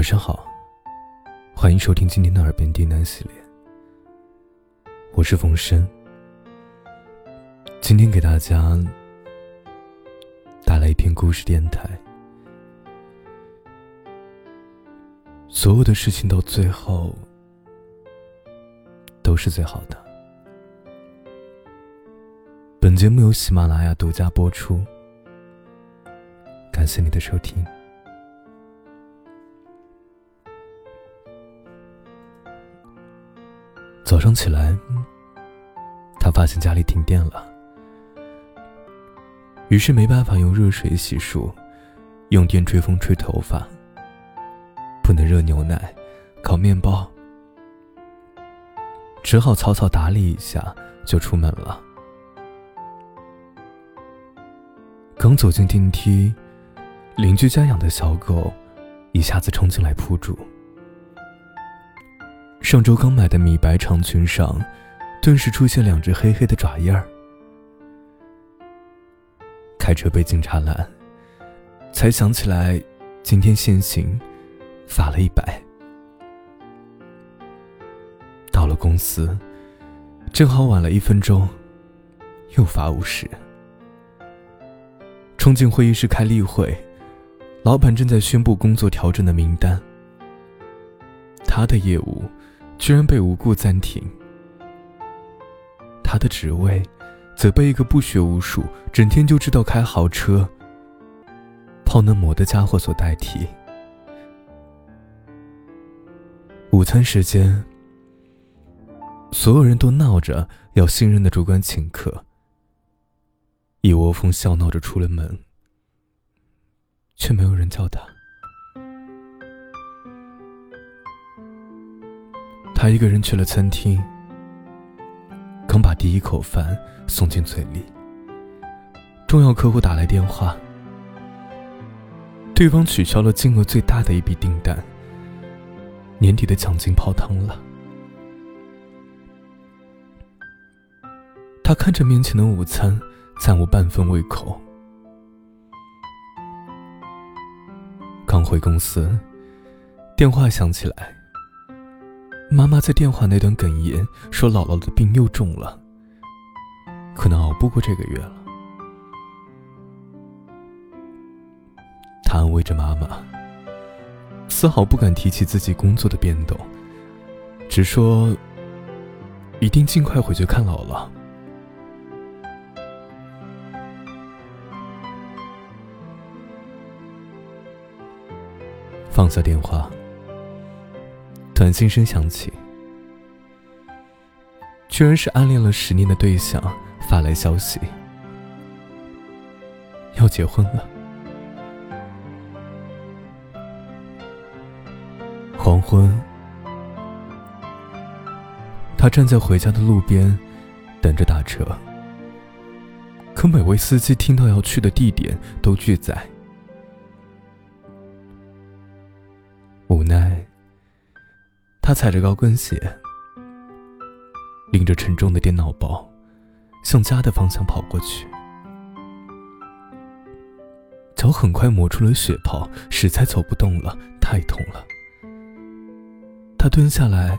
晚上好，欢迎收听今天的耳边低喃系列。我是冯生，今天给大家带来一篇故事电台。所有的事情到最后都是最好的。本节目由喜马拉雅独家播出，感谢你的收听。早上起来，他发现家里停电了，于是没办法用热水洗漱，用电吹风吹头发，不能热牛奶，烤面包，只好草草打理一下就出门了。刚走进电梯，邻居家养的小狗一下子冲进来扑住。上周刚买的米白长裙上，顿时出现两只黑黑的爪印儿。开车被警察拦，才想起来今天限行，罚了一百。到了公司，正好晚了一分钟，又罚五十。冲进会议室开例会，老板正在宣布工作调整的名单。他的业务。居然被无故暂停，他的职位则被一个不学无术、整天就知道开豪车、泡嫩模的家伙所代替。午餐时间，所有人都闹着要新任的主管请客，一窝蜂笑闹着出了门，却没有人叫他。他一个人去了餐厅，刚把第一口饭送进嘴里，重要客户打来电话，对方取消了金额最大的一笔订单，年底的奖金泡汤了。他看着面前的午餐，暂无半分胃口。刚回公司，电话响起来。妈妈在电话那端哽咽说：“姥姥的病又重了，可能熬不过这个月了。”他安慰着妈妈，丝毫不敢提起自己工作的变动，只说：“一定尽快回去看姥姥。”放下电话。短信声响起，居然是暗恋了十年的对象发来消息，要结婚了。黄昏，他站在回家的路边，等着打车，可每位司机听到要去的地点都拒载，无奈。他踩着高跟鞋，拎着沉重的电脑包，向家的方向跑过去。脚很快磨出了血泡，实在走不动了，太痛了。他蹲下来，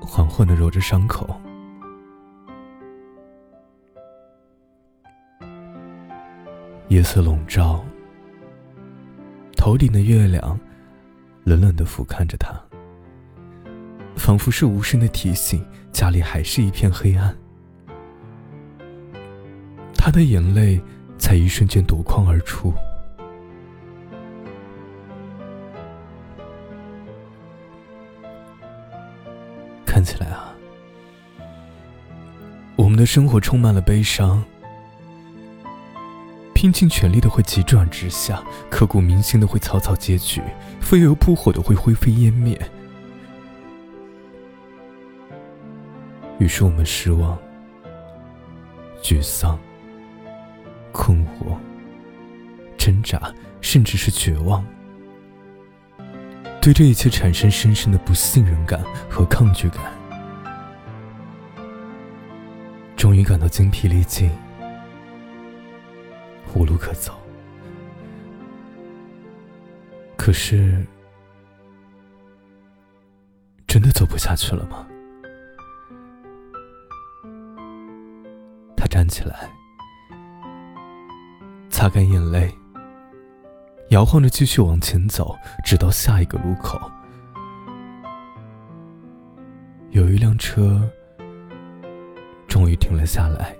缓缓的揉着伤口。夜色笼罩，头顶的月亮冷冷的俯瞰着他。仿佛是无声的提醒，家里还是一片黑暗。他的眼泪在一瞬间夺眶而出。看起来啊，我们的生活充满了悲伤，拼尽全力的会急转直下，刻骨铭心的会草草结局，飞蛾扑火的会灰飞烟灭。于是我们失望、沮丧、困惑、挣扎，甚至是绝望，对这一切产生深深的不信任感和抗拒感，终于感到精疲力尽、无路可走。可是，真的走不下去了吗？起来，擦干眼泪，摇晃着继续往前走，直到下一个路口。有一辆车终于停了下来，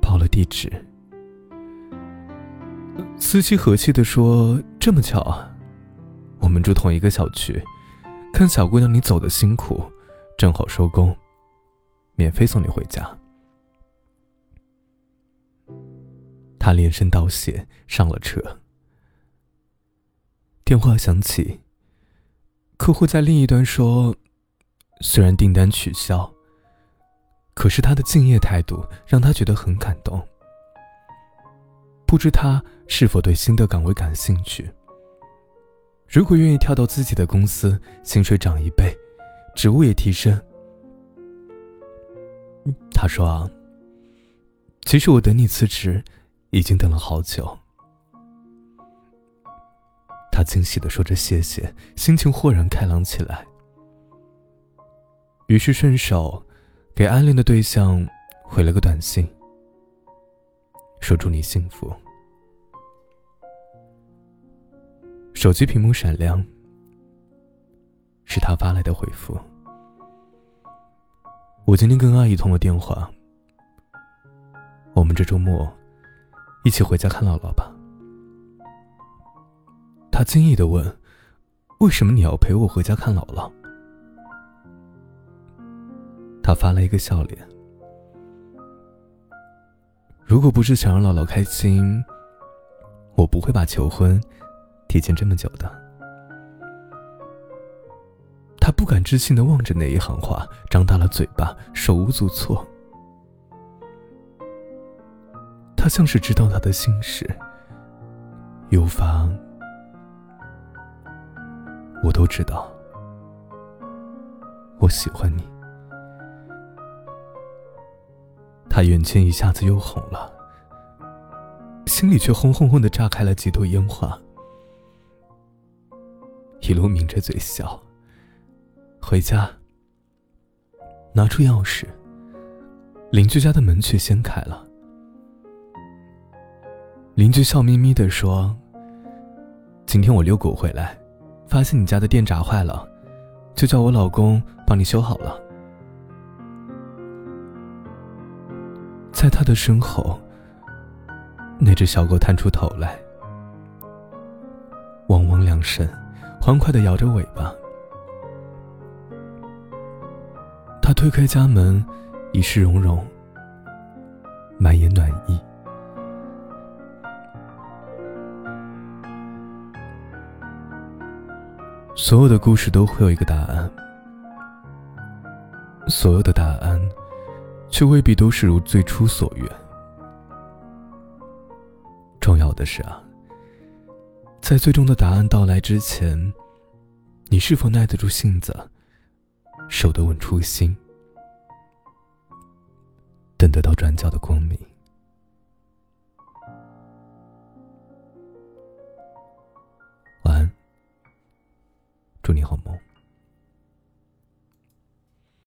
报了地址。司机和气地说：“这么巧啊，我们住同一个小区。看小姑娘你走的辛苦，正好收工，免费送你回家。”他连声道谢，上了车。电话响起，客户在另一端说：“虽然订单取消，可是他的敬业态度让他觉得很感动。不知他是否对新的岗位感兴趣？如果愿意跳到自己的公司，薪水涨一倍，职务也提升。”他说：“，其实我等你辞职。”已经等了好久，他惊喜的说着谢谢，心情豁然开朗起来。于是顺手给暗恋的对象回了个短信，说祝你幸福。手机屏幕闪亮，是他发来的回复。我今天跟阿姨通了电话，我们这周末。一起回家看姥姥吧。他惊异的问：“为什么你要陪我回家看姥姥？”他发了一个笑脸。如果不是想让姥姥开心，我不会把求婚提前这么久的。他不敢置信的望着那一行话，张大了嘴巴，手无足措。他像是知道他的心事，有房，我都知道。我喜欢你。他眼前一下子又红了，心里却轰轰轰的炸开了几朵烟花，一路抿着嘴笑。回家，拿出钥匙，邻居家的门却先开了。邻居笑眯眯的说：“今天我遛狗回来，发现你家的电闸坏了，就叫我老公帮你修好了。”在他的身后，那只小狗探出头来，汪汪两声，欢快的摇着尾巴。他推开家门，一世融融，满眼暖意。所有的故事都会有一个答案，所有的答案，却未必都是如最初所愿。重要的是啊，在最终的答案到来之前，你是否耐得住性子，守得稳初心，等得到转角的光明？祝你好梦。